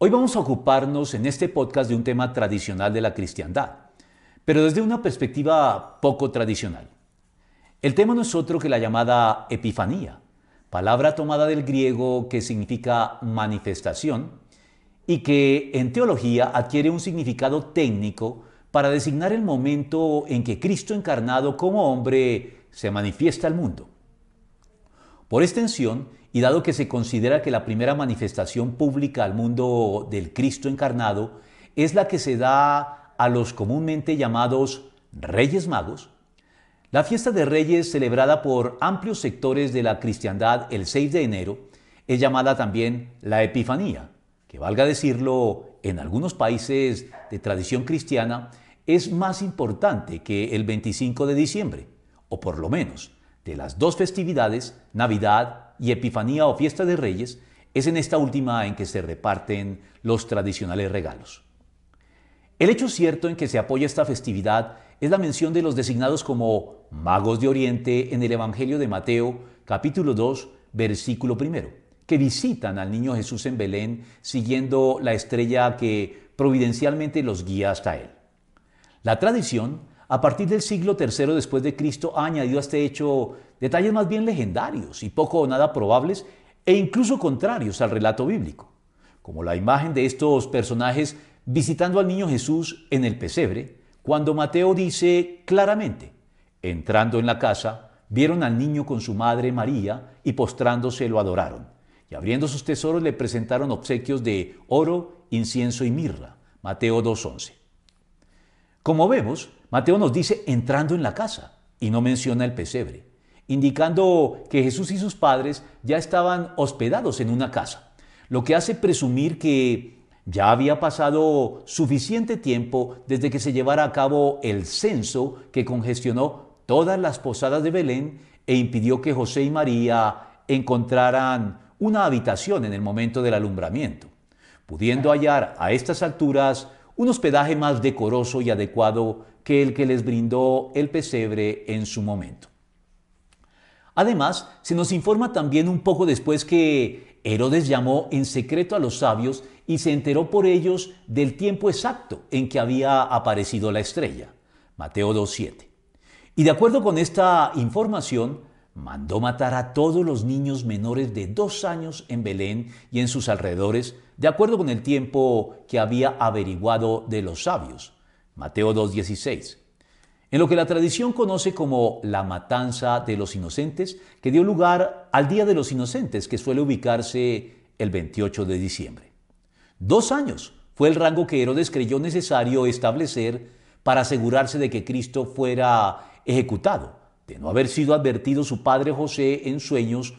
Hoy vamos a ocuparnos en este podcast de un tema tradicional de la cristiandad, pero desde una perspectiva poco tradicional. El tema no es otro que la llamada Epifanía, palabra tomada del griego que significa manifestación y que en teología adquiere un significado técnico para designar el momento en que Cristo encarnado como hombre se manifiesta al mundo. Por extensión, y dado que se considera que la primera manifestación pública al mundo del Cristo encarnado es la que se da a los comúnmente llamados Reyes Magos, la fiesta de Reyes celebrada por amplios sectores de la cristiandad el 6 de enero es llamada también la Epifanía, que valga decirlo, en algunos países de tradición cristiana es más importante que el 25 de diciembre, o por lo menos de las dos festividades, Navidad y Epifanía o Fiesta de Reyes, es en esta última en que se reparten los tradicionales regalos. El hecho cierto en que se apoya esta festividad es la mención de los designados como magos de Oriente en el Evangelio de Mateo capítulo 2 versículo primero, que visitan al niño Jesús en Belén siguiendo la estrella que providencialmente los guía hasta él. La tradición a partir del siglo III después de Cristo ha añadido a este hecho detalles más bien legendarios y poco o nada probables e incluso contrarios al relato bíblico, como la imagen de estos personajes visitando al niño Jesús en el pesebre, cuando Mateo dice claramente, entrando en la casa, vieron al niño con su madre María y postrándose lo adoraron, y abriendo sus tesoros le presentaron obsequios de oro, incienso y mirra. Mateo 2.11. Como vemos, Mateo nos dice entrando en la casa y no menciona el pesebre, indicando que Jesús y sus padres ya estaban hospedados en una casa, lo que hace presumir que ya había pasado suficiente tiempo desde que se llevara a cabo el censo que congestionó todas las posadas de Belén e impidió que José y María encontraran una habitación en el momento del alumbramiento, pudiendo hallar a estas alturas un hospedaje más decoroso y adecuado que el que les brindó el pesebre en su momento. Además, se nos informa también un poco después que Herodes llamó en secreto a los sabios y se enteró por ellos del tiempo exacto en que había aparecido la estrella. Mateo 2.7. Y de acuerdo con esta información, mandó matar a todos los niños menores de dos años en Belén y en sus alrededores, de acuerdo con el tiempo que había averiguado de los sabios. Mateo 2.16. En lo que la tradición conoce como la matanza de los inocentes, que dio lugar al Día de los Inocentes, que suele ubicarse el 28 de diciembre. Dos años fue el rango que Herodes creyó necesario establecer para asegurarse de que Cristo fuera ejecutado de no haber sido advertido su padre José en sueños,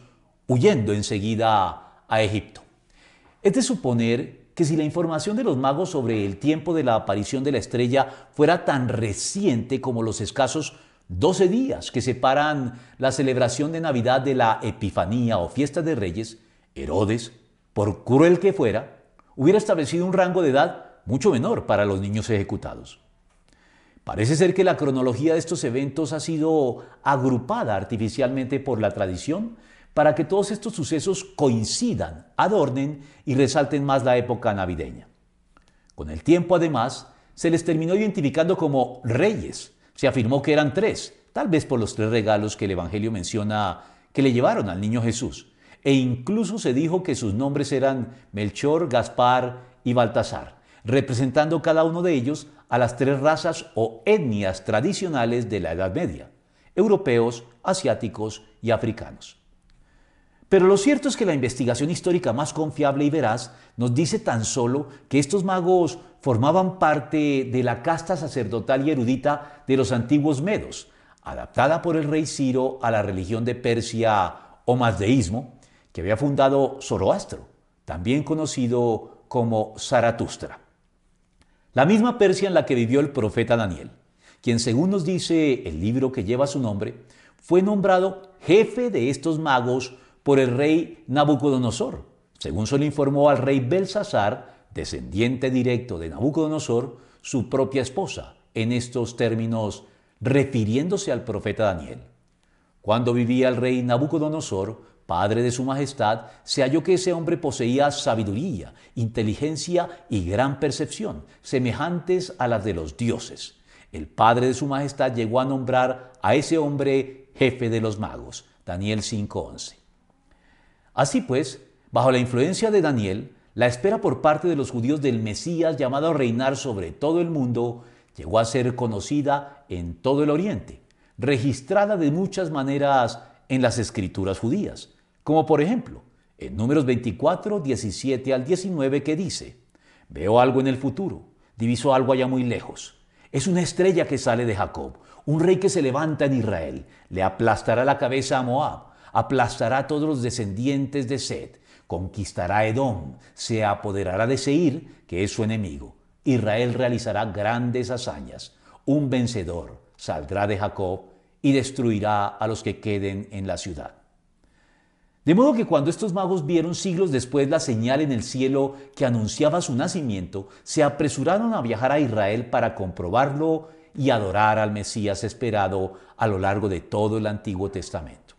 huyendo enseguida a Egipto. Es de suponer que si la información de los magos sobre el tiempo de la aparición de la estrella fuera tan reciente como los escasos 12 días que separan la celebración de Navidad de la Epifanía o Fiesta de Reyes, Herodes, por cruel que fuera, hubiera establecido un rango de edad mucho menor para los niños ejecutados. Parece ser que la cronología de estos eventos ha sido agrupada artificialmente por la tradición para que todos estos sucesos coincidan, adornen y resalten más la época navideña. Con el tiempo, además, se les terminó identificando como reyes. Se afirmó que eran tres, tal vez por los tres regalos que el Evangelio menciona que le llevaron al niño Jesús. E incluso se dijo que sus nombres eran Melchor, Gaspar y Baltasar, representando cada uno de ellos a las tres razas o etnias tradicionales de la Edad Media, europeos, asiáticos y africanos. Pero lo cierto es que la investigación histórica más confiable y veraz nos dice tan solo que estos magos formaban parte de la casta sacerdotal y erudita de los antiguos medos, adaptada por el rey Ciro a la religión de Persia o mazdeísmo, que había fundado Zoroastro, también conocido como Zaratustra. La misma Persia en la que vivió el profeta Daniel, quien según nos dice el libro que lleva su nombre, fue nombrado jefe de estos magos por el rey Nabucodonosor, según se le informó al rey Belsasar, descendiente directo de Nabucodonosor, su propia esposa, en estos términos refiriéndose al profeta Daniel. Cuando vivía el rey Nabucodonosor, padre de su majestad, se halló que ese hombre poseía sabiduría, inteligencia y gran percepción, semejantes a las de los dioses. El padre de su majestad llegó a nombrar a ese hombre jefe de los magos, Daniel 5.11. Así pues, bajo la influencia de Daniel, la espera por parte de los judíos del Mesías llamado a reinar sobre todo el mundo llegó a ser conocida en todo el Oriente, registrada de muchas maneras en las escrituras judías, como por ejemplo en números 24, 17 al 19 que dice, veo algo en el futuro, diviso algo allá muy lejos. Es una estrella que sale de Jacob, un rey que se levanta en Israel, le aplastará la cabeza a Moab, aplastará a todos los descendientes de Sed, conquistará Edom, se apoderará de Seir, que es su enemigo. Israel realizará grandes hazañas. Un vencedor saldrá de Jacob y destruirá a los que queden en la ciudad. De modo que cuando estos magos vieron siglos después la señal en el cielo que anunciaba su nacimiento, se apresuraron a viajar a Israel para comprobarlo y adorar al Mesías esperado a lo largo de todo el Antiguo Testamento.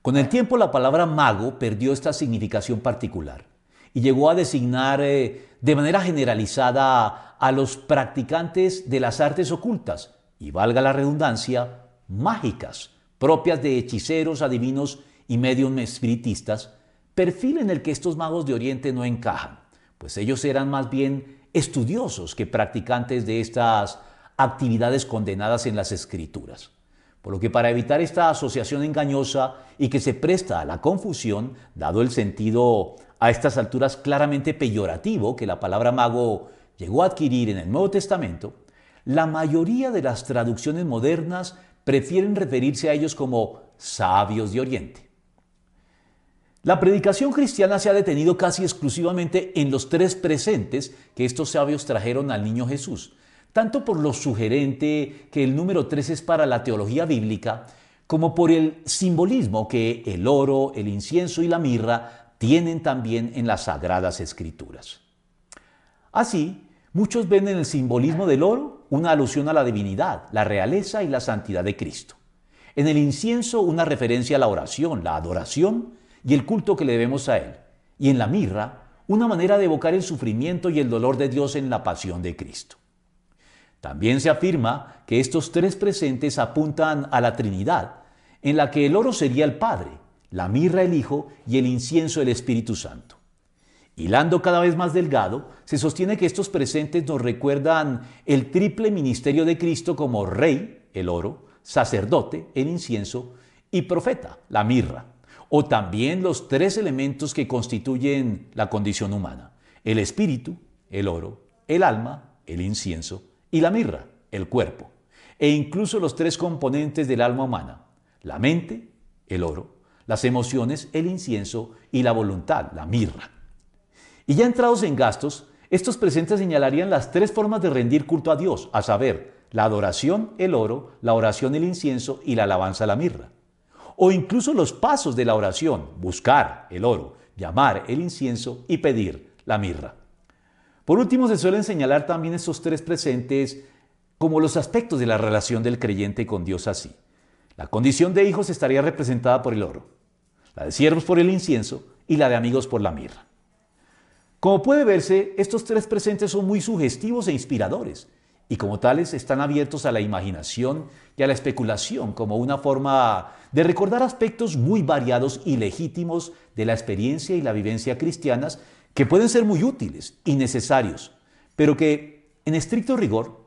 Con el tiempo la palabra mago perdió esta significación particular y llegó a designar eh, de manera generalizada a los practicantes de las artes ocultas, y valga la redundancia, mágicas, propias de hechiceros, adivinos y medios espiritistas, perfil en el que estos magos de Oriente no encajan, pues ellos eran más bien estudiosos que practicantes de estas actividades condenadas en las escrituras. Por lo que para evitar esta asociación engañosa y que se presta a la confusión, dado el sentido a estas alturas claramente peyorativo que la palabra mago llegó a adquirir en el Nuevo Testamento, la mayoría de las traducciones modernas prefieren referirse a ellos como sabios de Oriente. La predicación cristiana se ha detenido casi exclusivamente en los tres presentes que estos sabios trajeron al niño Jesús, tanto por lo sugerente que el número tres es para la teología bíblica, como por el simbolismo que el oro, el incienso y la mirra tienen también en las sagradas escrituras. Así, muchos ven en el simbolismo del oro una alusión a la divinidad, la realeza y la santidad de Cristo. En el incienso una referencia a la oración, la adoración y el culto que le debemos a Él. Y en la mirra una manera de evocar el sufrimiento y el dolor de Dios en la pasión de Cristo. También se afirma que estos tres presentes apuntan a la Trinidad, en la que el oro sería el Padre, la mirra el Hijo y el incienso el Espíritu Santo. Hilando cada vez más delgado, se sostiene que estos presentes nos recuerdan el triple ministerio de Cristo como Rey, el oro, sacerdote, el incienso, y profeta, la mirra, o también los tres elementos que constituyen la condición humana, el espíritu, el oro, el alma, el incienso, y la mirra, el cuerpo, e incluso los tres componentes del alma humana, la mente, el oro, las emociones, el incienso y la voluntad, la mirra. Y ya entrados en gastos, estos presentes señalarían las tres formas de rendir culto a Dios, a saber, la adoración, el oro, la oración, el incienso y la alabanza, la mirra. O incluso los pasos de la oración, buscar el oro, llamar el incienso y pedir la mirra. Por último, se suelen señalar también estos tres presentes como los aspectos de la relación del creyente con Dios así. La condición de hijos estaría representada por el oro, la de siervos por el incienso y la de amigos por la mirra. Como puede verse, estos tres presentes son muy sugestivos e inspiradores, y como tales están abiertos a la imaginación y a la especulación como una forma de recordar aspectos muy variados y legítimos de la experiencia y la vivencia cristianas que pueden ser muy útiles y necesarios, pero que en estricto rigor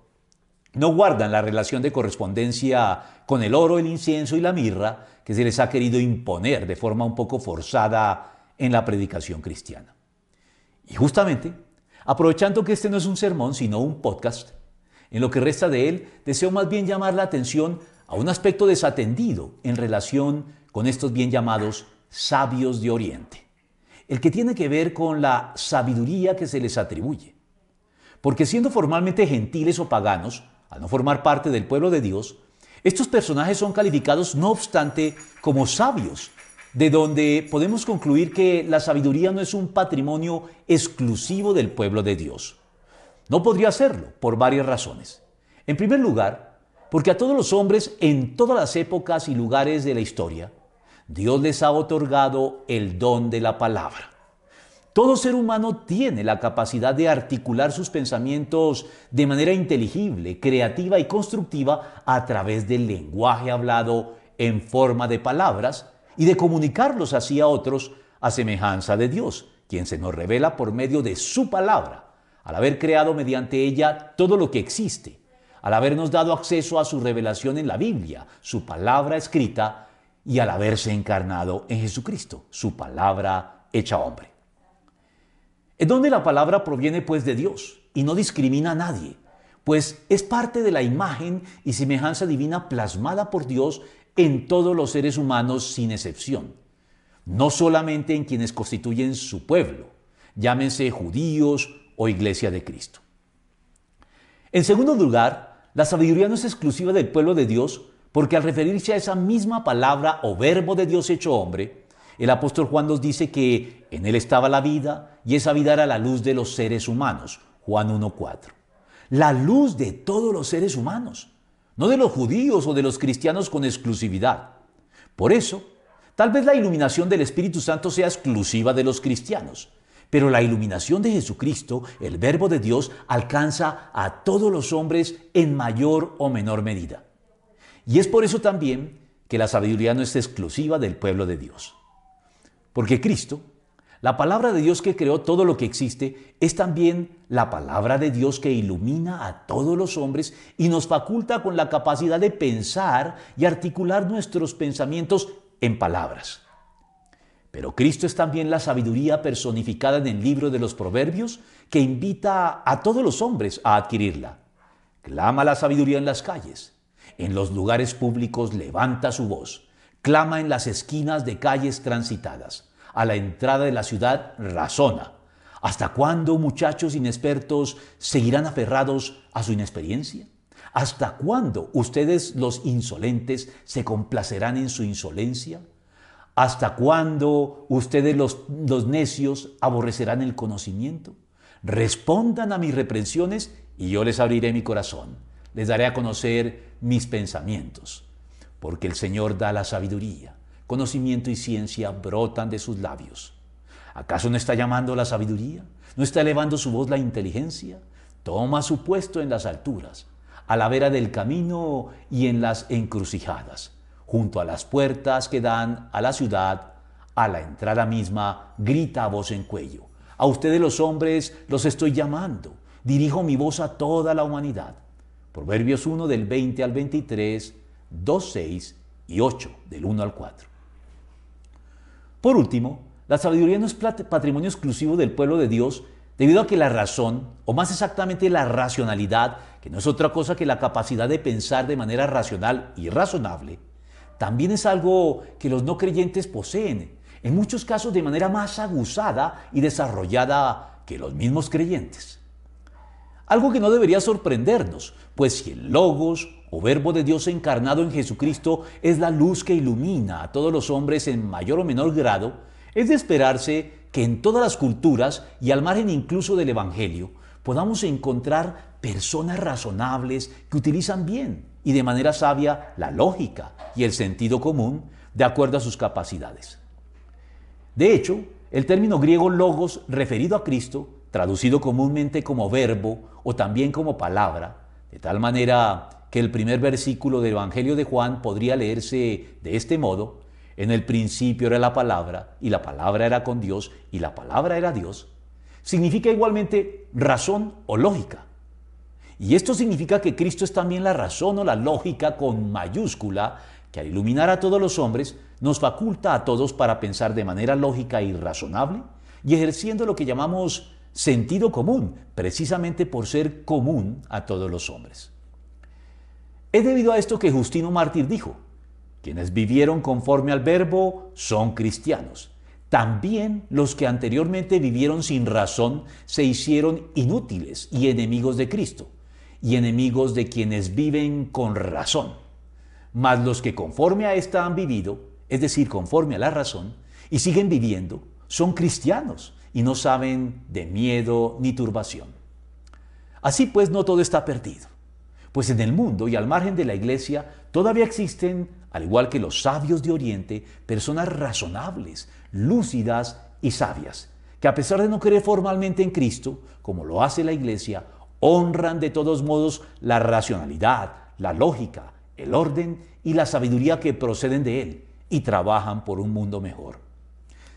no guardan la relación de correspondencia con el oro, el incienso y la mirra que se les ha querido imponer de forma un poco forzada en la predicación cristiana. Y justamente, aprovechando que este no es un sermón, sino un podcast, en lo que resta de él, deseo más bien llamar la atención a un aspecto desatendido en relación con estos bien llamados sabios de Oriente. el que tiene que ver con la sabiduría que se les atribuye. Porque siendo formalmente gentiles o paganos, al no formar parte del pueblo de Dios, estos personajes son calificados, no obstante, como sabios, de donde podemos concluir que la sabiduría no es un patrimonio exclusivo del pueblo de Dios. No podría serlo, por varias razones. En primer lugar, porque a todos los hombres en todas las épocas y lugares de la historia, Dios les ha otorgado el don de la palabra. Todo ser humano tiene la capacidad de articular sus pensamientos de manera inteligible, creativa y constructiva a través del lenguaje hablado en forma de palabras y de comunicarlos así a otros a semejanza de Dios, quien se nos revela por medio de su palabra, al haber creado mediante ella todo lo que existe, al habernos dado acceso a su revelación en la Biblia, su palabra escrita, y al haberse encarnado en Jesucristo, su palabra hecha hombre. Es donde la palabra proviene pues de Dios y no discrimina a nadie, pues es parte de la imagen y semejanza divina plasmada por Dios en todos los seres humanos sin excepción, no solamente en quienes constituyen su pueblo, llámense judíos o iglesia de Cristo. En segundo lugar, la sabiduría no es exclusiva del pueblo de Dios, porque al referirse a esa misma palabra o verbo de Dios hecho hombre, el apóstol Juan nos dice que en él estaba la vida y esa vida era la luz de los seres humanos. Juan 1.4. La luz de todos los seres humanos no de los judíos o de los cristianos con exclusividad. Por eso, tal vez la iluminación del Espíritu Santo sea exclusiva de los cristianos, pero la iluminación de Jesucristo, el Verbo de Dios, alcanza a todos los hombres en mayor o menor medida. Y es por eso también que la sabiduría no es exclusiva del pueblo de Dios. Porque Cristo, la palabra de Dios que creó todo lo que existe es también la palabra de Dios que ilumina a todos los hombres y nos faculta con la capacidad de pensar y articular nuestros pensamientos en palabras. Pero Cristo es también la sabiduría personificada en el libro de los Proverbios que invita a todos los hombres a adquirirla. Clama la sabiduría en las calles, en los lugares públicos levanta su voz, clama en las esquinas de calles transitadas a la entrada de la ciudad razona. ¿Hasta cuándo muchachos inexpertos seguirán aferrados a su inexperiencia? ¿Hasta cuándo ustedes los insolentes se complacerán en su insolencia? ¿Hasta cuándo ustedes los, los necios aborrecerán el conocimiento? Respondan a mis reprensiones y yo les abriré mi corazón. Les daré a conocer mis pensamientos, porque el Señor da la sabiduría conocimiento y ciencia brotan de sus labios. ¿Acaso no está llamando la sabiduría? ¿No está elevando su voz la inteligencia? Toma su puesto en las alturas, a la vera del camino y en las encrucijadas, junto a las puertas que dan a la ciudad, a la entrada misma, grita a voz en cuello. A ustedes los hombres los estoy llamando. Dirijo mi voz a toda la humanidad. Proverbios 1 del 20 al 23, 2, 6 y 8 del 1 al 4. Por último, la sabiduría no es patrimonio exclusivo del pueblo de Dios debido a que la razón, o más exactamente la racionalidad, que no es otra cosa que la capacidad de pensar de manera racional y razonable, también es algo que los no creyentes poseen, en muchos casos de manera más aguzada y desarrollada que los mismos creyentes. Algo que no debería sorprendernos, pues si el logos o verbo de Dios encarnado en Jesucristo es la luz que ilumina a todos los hombres en mayor o menor grado, es de esperarse que en todas las culturas y al margen incluso del Evangelio podamos encontrar personas razonables que utilizan bien y de manera sabia la lógica y el sentido común de acuerdo a sus capacidades. De hecho, el término griego logos referido a Cristo, traducido comúnmente como verbo o también como palabra, de tal manera que el primer versículo del Evangelio de Juan podría leerse de este modo, en el principio era la palabra, y la palabra era con Dios, y la palabra era Dios, significa igualmente razón o lógica. Y esto significa que Cristo es también la razón o la lógica con mayúscula, que al iluminar a todos los hombres, nos faculta a todos para pensar de manera lógica y razonable, y ejerciendo lo que llamamos sentido común, precisamente por ser común a todos los hombres. Es debido a esto que Justino Mártir dijo, quienes vivieron conforme al verbo son cristianos, también los que anteriormente vivieron sin razón se hicieron inútiles y enemigos de Cristo, y enemigos de quienes viven con razón. Mas los que conforme a esta han vivido, es decir, conforme a la razón, y siguen viviendo, son cristianos y no saben de miedo ni turbación. Así pues, no todo está perdido, pues en el mundo y al margen de la iglesia todavía existen, al igual que los sabios de Oriente, personas razonables, lúcidas y sabias, que a pesar de no creer formalmente en Cristo, como lo hace la iglesia, honran de todos modos la racionalidad, la lógica, el orden y la sabiduría que proceden de Él y trabajan por un mundo mejor.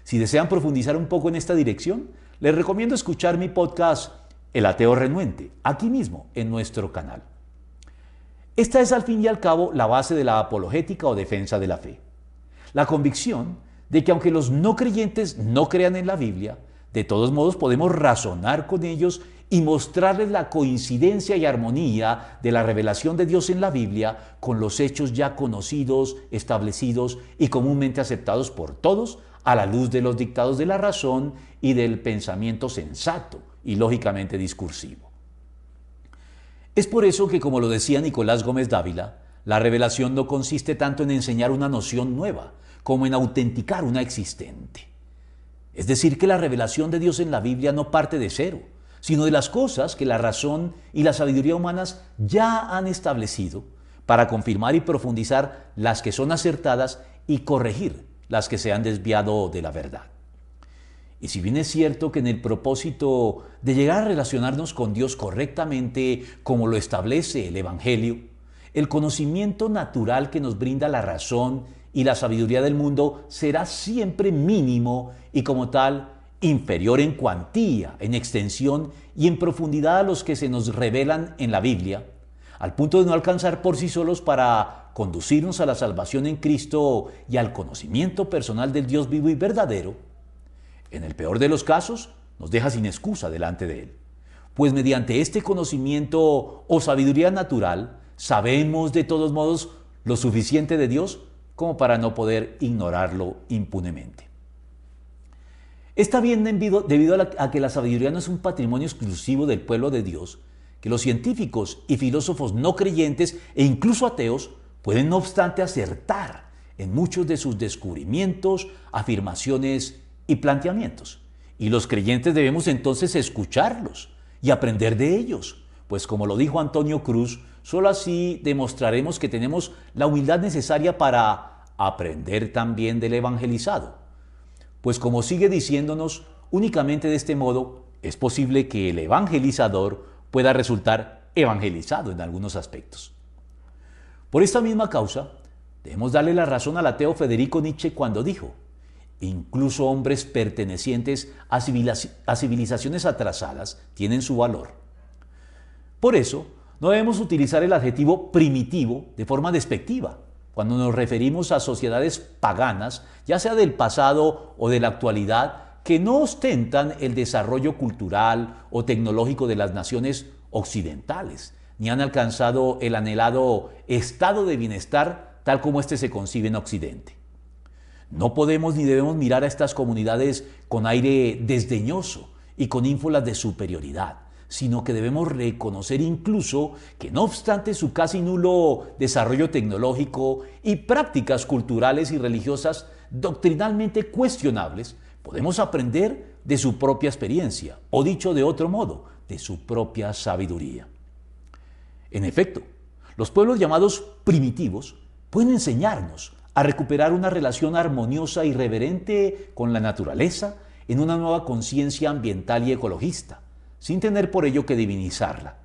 Si desean profundizar un poco en esta dirección, les recomiendo escuchar mi podcast El ateo renuente, aquí mismo en nuestro canal. Esta es al fin y al cabo la base de la apologética o defensa de la fe. La convicción de que aunque los no creyentes no crean en la Biblia, de todos modos podemos razonar con ellos y mostrarles la coincidencia y armonía de la revelación de Dios en la Biblia con los hechos ya conocidos, establecidos y comúnmente aceptados por todos a la luz de los dictados de la razón y del pensamiento sensato y lógicamente discursivo. Es por eso que, como lo decía Nicolás Gómez Dávila, la revelación no consiste tanto en enseñar una noción nueva, como en autenticar una existente. Es decir, que la revelación de Dios en la Biblia no parte de cero, sino de las cosas que la razón y la sabiduría humanas ya han establecido para confirmar y profundizar las que son acertadas y corregir las que se han desviado de la verdad. Y si bien es cierto que en el propósito de llegar a relacionarnos con Dios correctamente como lo establece el Evangelio, el conocimiento natural que nos brinda la razón y la sabiduría del mundo será siempre mínimo y como tal inferior en cuantía, en extensión y en profundidad a los que se nos revelan en la Biblia, al punto de no alcanzar por sí solos para conducirnos a la salvación en Cristo y al conocimiento personal del Dios vivo y verdadero, en el peor de los casos nos deja sin excusa delante de Él. Pues mediante este conocimiento o sabiduría natural sabemos de todos modos lo suficiente de Dios como para no poder ignorarlo impunemente. Está bien debido a, que la sabiduría no es un patrimonio exclusivo del pueblo de Dios, que los científicos y filósofos no creyentes e incluso ateos pueden no obstante acertar en muchos de sus descubrimientos, afirmaciones y planteamientos. Y los creyentes debemos entonces escucharlos y aprender de ellos, pues como lo dijo Antonio Cruz, Solo así demostraremos que tenemos la humildad necesaria para aprender también del evangelizado. Pues como sigue diciéndonos, únicamente de este modo es posible que el evangelizador pueda resultar evangelizado en algunos aspectos. Por esta misma causa, debemos darle la razón al ateo Federico Nietzsche cuando dijo, incluso hombres pertenecientes a, civilizaciones atrasadas tienen su valor. Por eso, no debemos utilizar el adjetivo primitivo de forma despectiva cuando nos referimos a sociedades paganas, ya sea del pasado o de la actualidad, que no ostentan el desarrollo cultural o tecnológico de las naciones occidentales, ni han alcanzado el anhelado estado de bienestar tal como éste se concibe en Occidente. No podemos ni debemos mirar a estas comunidades con aire desdeñoso y con ínfolas de superioridad sino que debemos reconocer incluso que no obstante su casi nulo desarrollo tecnológico y prácticas culturales y religiosas doctrinalmente cuestionables, podemos aprender de su propia experiencia, o dicho de otro modo, de su propia sabiduría. En efecto, los pueblos llamados primitivos pueden enseñarnos a recuperar una relación armoniosa y reverente con la naturaleza en una nueva conciencia ambiental y ecologista sin tener por ello que divinizarla.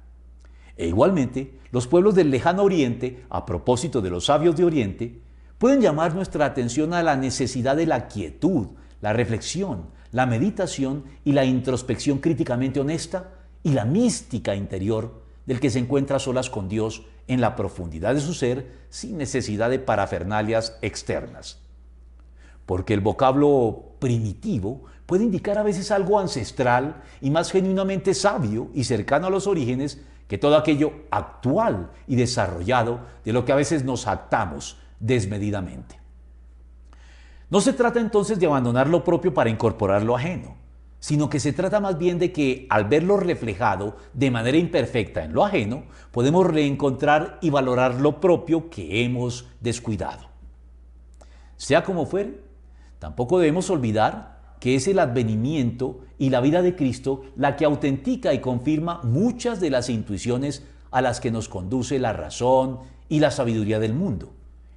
E igualmente, los pueblos del lejano Oriente, a propósito de los sabios de Oriente, pueden llamar nuestra atención a la necesidad de la quietud, la reflexión, la meditación y la introspección críticamente honesta y la mística interior del que se encuentra solas con Dios en la profundidad de su ser sin necesidad de parafernalias externas. Porque el vocablo primitivo puede indicar a veces algo ancestral y más genuinamente sabio y cercano a los orígenes que todo aquello actual y desarrollado de lo que a veces nos actamos desmedidamente. No se trata entonces de abandonar lo propio para incorporar lo ajeno, sino que se trata más bien de que al verlo reflejado de manera imperfecta en lo ajeno, podemos reencontrar y valorar lo propio que hemos descuidado. Sea como fuere, tampoco debemos olvidar que es el advenimiento y la vida de Cristo la que autentica y confirma muchas de las intuiciones a las que nos conduce la razón y la sabiduría del mundo,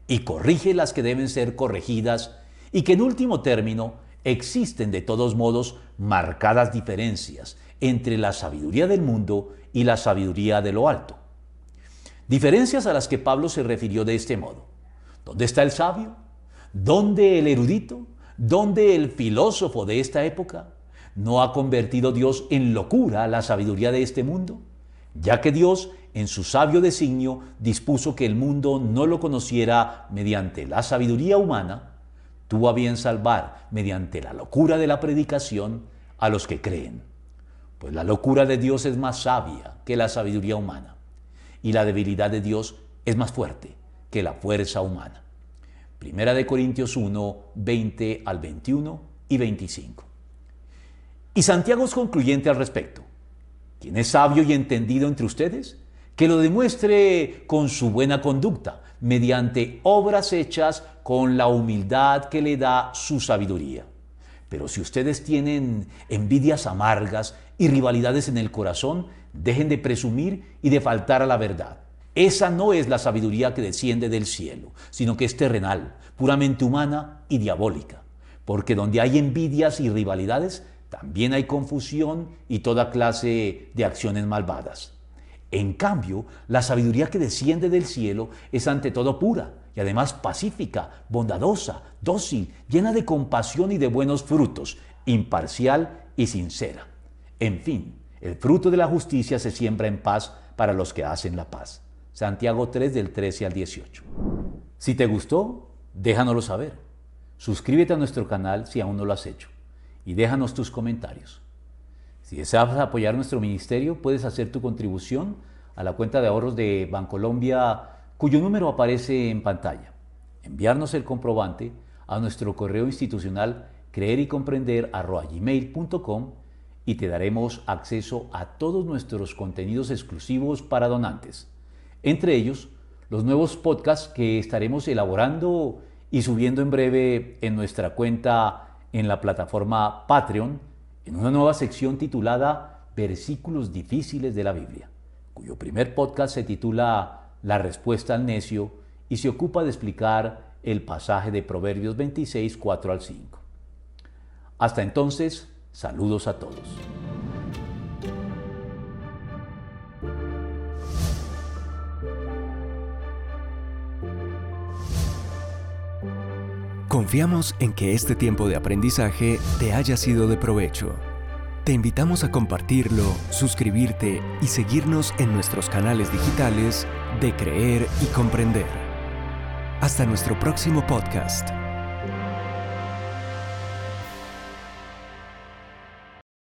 y corrige las que deben ser corregidas, y que en último término existen de todos modos marcadas diferencias entre la sabiduría del mundo y la sabiduría de lo alto. Diferencias a las que Pablo se refirió de este modo. ¿Dónde está el sabio? ¿Dónde el erudito? ¿Dónde el filósofo de esta época? ¿No ha convertido Dios en locura la sabiduría de este mundo? Ya que Dios, en su sabio designio, dispuso que el mundo no lo conociera mediante la sabiduría humana, tuvo a bien salvar mediante la locura de la predicación a los que creen. Pues la locura de Dios es más sabia que la sabiduría humana, y la debilidad de Dios es más fuerte que la fuerza humana. Primera de Corintios 1, 20 al 21 y 25. Y Santiago es concluyente al respecto. ¿Quién es sabio y entendido entre ustedes? Que lo demuestre con su buena conducta, mediante obras hechas con la humildad que le da su sabiduría. Pero si ustedes tienen envidias amargas y rivalidades en el corazón, dejen de presumir y de faltar a la verdad. Esa no es la sabiduría que desciende del cielo, sino que es terrenal, puramente humana y diabólica. Porque donde hay envidias y rivalidades, también hay confusión y toda clase de acciones malvadas. En cambio, la sabiduría que desciende del cielo es ante todo pura y además pacífica, bondadosa, dócil, llena de compasión y de buenos frutos, imparcial y sincera. En fin, el fruto de la justicia se siembra en paz para los que hacen la paz. Santiago 3 del 13 al 18. Si te gustó, déjanoslo saber. Suscríbete a nuestro canal si aún no lo has hecho y déjanos tus comentarios. Si deseas apoyar nuestro ministerio, puedes hacer tu contribución a la cuenta de ahorros de Bancolombia, cuyo número aparece en pantalla. Enviarnos el comprobante a nuestro correo institucional creer y comprender y te daremos acceso a todos nuestros contenidos exclusivos para donantes entre ellos, los nuevos podcasts que estaremos elaborando y subiendo en breve en nuestra cuenta en la plataforma Patreon, en una nueva sección titulada Versículos difíciles de la Biblia, cuyo primer podcast se titula La respuesta al necio y se ocupa de explicar el pasaje de Proverbios 26, 4 al 5. Hasta entonces, saludos a todos. Confiamos en que este tiempo de aprendizaje te haya sido de provecho. Te invitamos a compartirlo, suscribirte y seguirnos en nuestros canales digitales de Creer y Comprender. Hasta nuestro próximo podcast.